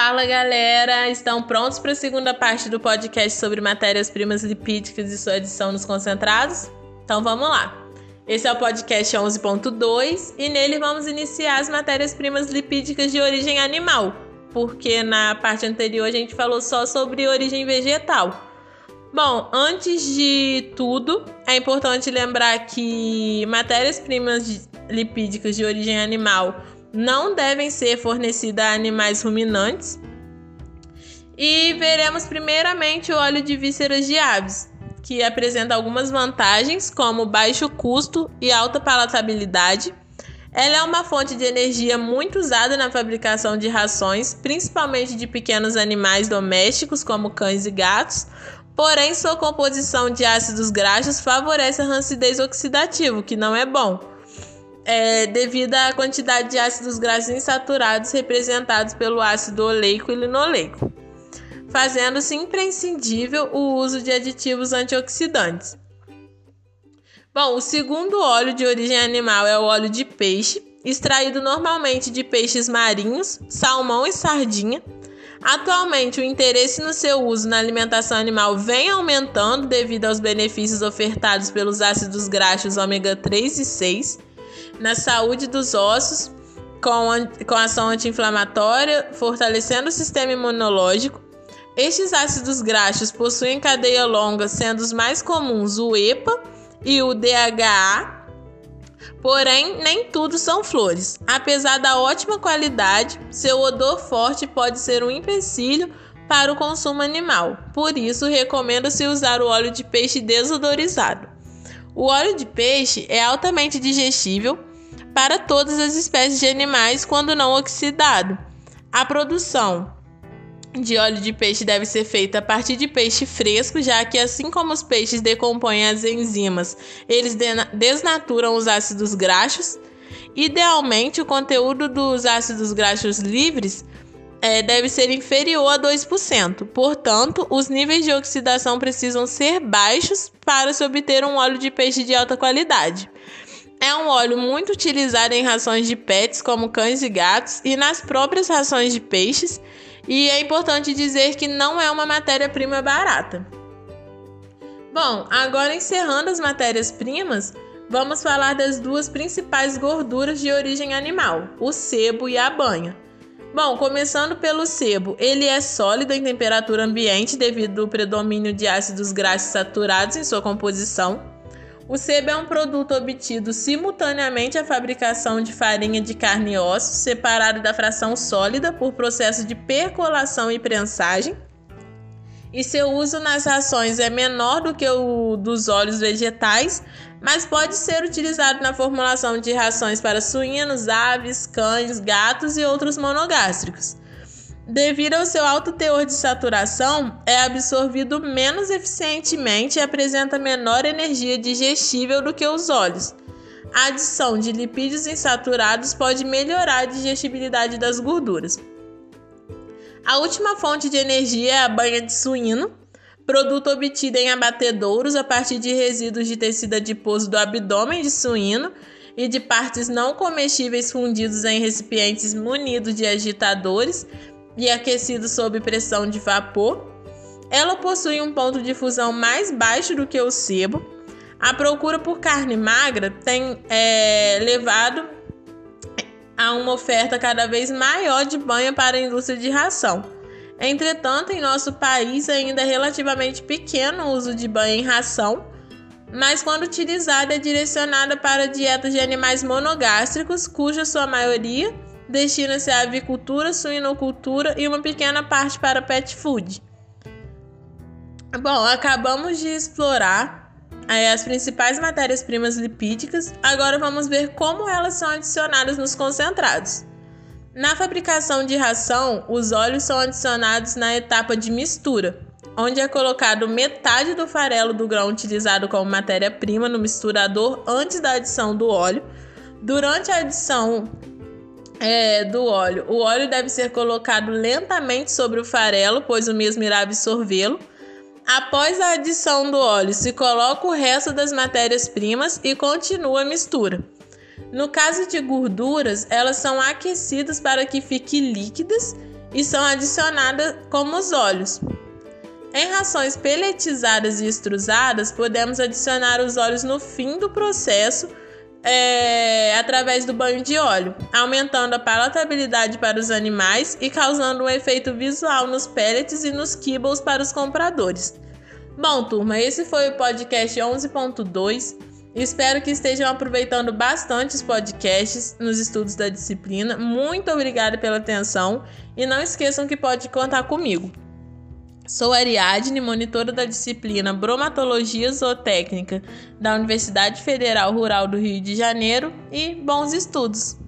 Fala galera, estão prontos para a segunda parte do podcast sobre matérias-primas lipídicas e sua adição nos concentrados? Então vamos lá. Esse é o podcast 11.2 e nele vamos iniciar as matérias-primas lipídicas de origem animal, porque na parte anterior a gente falou só sobre origem vegetal. Bom, antes de tudo, é importante lembrar que matérias-primas lipídicas de origem animal não devem ser fornecidas a animais ruminantes. E veremos primeiramente o óleo de vísceras de aves, que apresenta algumas vantagens, como baixo custo e alta palatabilidade. Ela é uma fonte de energia muito usada na fabricação de rações, principalmente de pequenos animais domésticos, como cães e gatos. Porém, sua composição de ácidos graxos favorece a rancidez oxidativa, que não é bom é, devido à quantidade de ácidos graxos insaturados representados pelo ácido oleico e linoleico, fazendo-se imprescindível o uso de aditivos antioxidantes. Bom, o segundo óleo de origem animal é o óleo de peixe, extraído normalmente de peixes marinhos, salmão e sardinha. Atualmente, o interesse no seu uso na alimentação animal vem aumentando devido aos benefícios ofertados pelos ácidos graxos ômega 3 e 6 na saúde dos ossos, com, com ação anti-inflamatória, fortalecendo o sistema imunológico. Estes ácidos graxos possuem cadeia longa, sendo os mais comuns o EPA e o DHA. Porém, nem tudo são flores. Apesar da ótima qualidade, seu odor forte pode ser um empecilho para o consumo animal. Por isso, recomenda-se usar o óleo de peixe desodorizado. O óleo de peixe é altamente digestível para todas as espécies de animais quando não oxidado. A produção de óleo de peixe deve ser feita a partir de peixe fresco, já que assim como os peixes decompõem as enzimas, eles desnaturam os ácidos graxos. Idealmente, o conteúdo dos ácidos graxos livres é, deve ser inferior a 2%. Portanto, os níveis de oxidação precisam ser baixos para se obter um óleo de peixe de alta qualidade. É um óleo muito utilizado em rações de pets, como cães e gatos, e nas próprias rações de peixes, e é importante dizer que não é uma matéria-prima barata. Bom, agora encerrando as matérias-primas, vamos falar das duas principais gorduras de origem animal, o sebo e a banha. Bom, começando pelo sebo, ele é sólido em temperatura ambiente devido ao predomínio de ácidos graxos saturados em sua composição. O sebo é um produto obtido simultaneamente à fabricação de farinha de carne e ossos, separado da fração sólida por processo de percolação e prensagem. E seu uso nas rações é menor do que o dos óleos vegetais, mas pode ser utilizado na formulação de rações para suínos, aves, cães, gatos e outros monogástricos. Devido ao seu alto teor de saturação, é absorvido menos eficientemente e apresenta menor energia digestível do que os óleos. A adição de lipídios insaturados pode melhorar a digestibilidade das gorduras. A última fonte de energia é a banha de suíno, produto obtido em abatedouros a partir de resíduos de tecido adiposo do abdômen de suíno e de partes não comestíveis fundidos em recipientes munidos de agitadores e aquecido sob pressão de vapor. Ela possui um ponto de fusão mais baixo do que o sebo. A procura por carne magra tem é, levado a uma oferta cada vez maior de banha para a indústria de ração. Entretanto, em nosso país ainda é relativamente pequeno o uso de banha em ração, mas quando utilizada é direcionada para dietas de animais monogástricos, cuja sua maioria destina-se à avicultura, suinocultura e uma pequena parte para pet food. Bom, acabamos de explorar as principais matérias-primas lipídicas, agora vamos ver como elas são adicionadas nos concentrados. Na fabricação de ração, os óleos são adicionados na etapa de mistura, onde é colocado metade do farelo do grão utilizado como matéria-prima no misturador antes da adição do óleo. Durante a adição é, do óleo. O óleo deve ser colocado lentamente sobre o farelo, pois o mesmo irá absorvê-lo. Após a adição do óleo, se coloca o resto das matérias-primas e continua a mistura. No caso de gorduras, elas são aquecidas para que fiquem líquidas e são adicionadas como os óleos. Em rações peletizadas e extrusadas, podemos adicionar os óleos no fim do processo é, através do banho de óleo, aumentando a palatabilidade para os animais e causando um efeito visual nos pellets e nos kibbles para os compradores. Bom, turma, esse foi o podcast 11.2. Espero que estejam aproveitando bastante os podcasts nos estudos da disciplina. Muito obrigada pela atenção e não esqueçam que pode contar comigo. Sou Ariadne, monitora da disciplina Bromatologia Zootécnica da Universidade Federal Rural do Rio de Janeiro e bons estudos!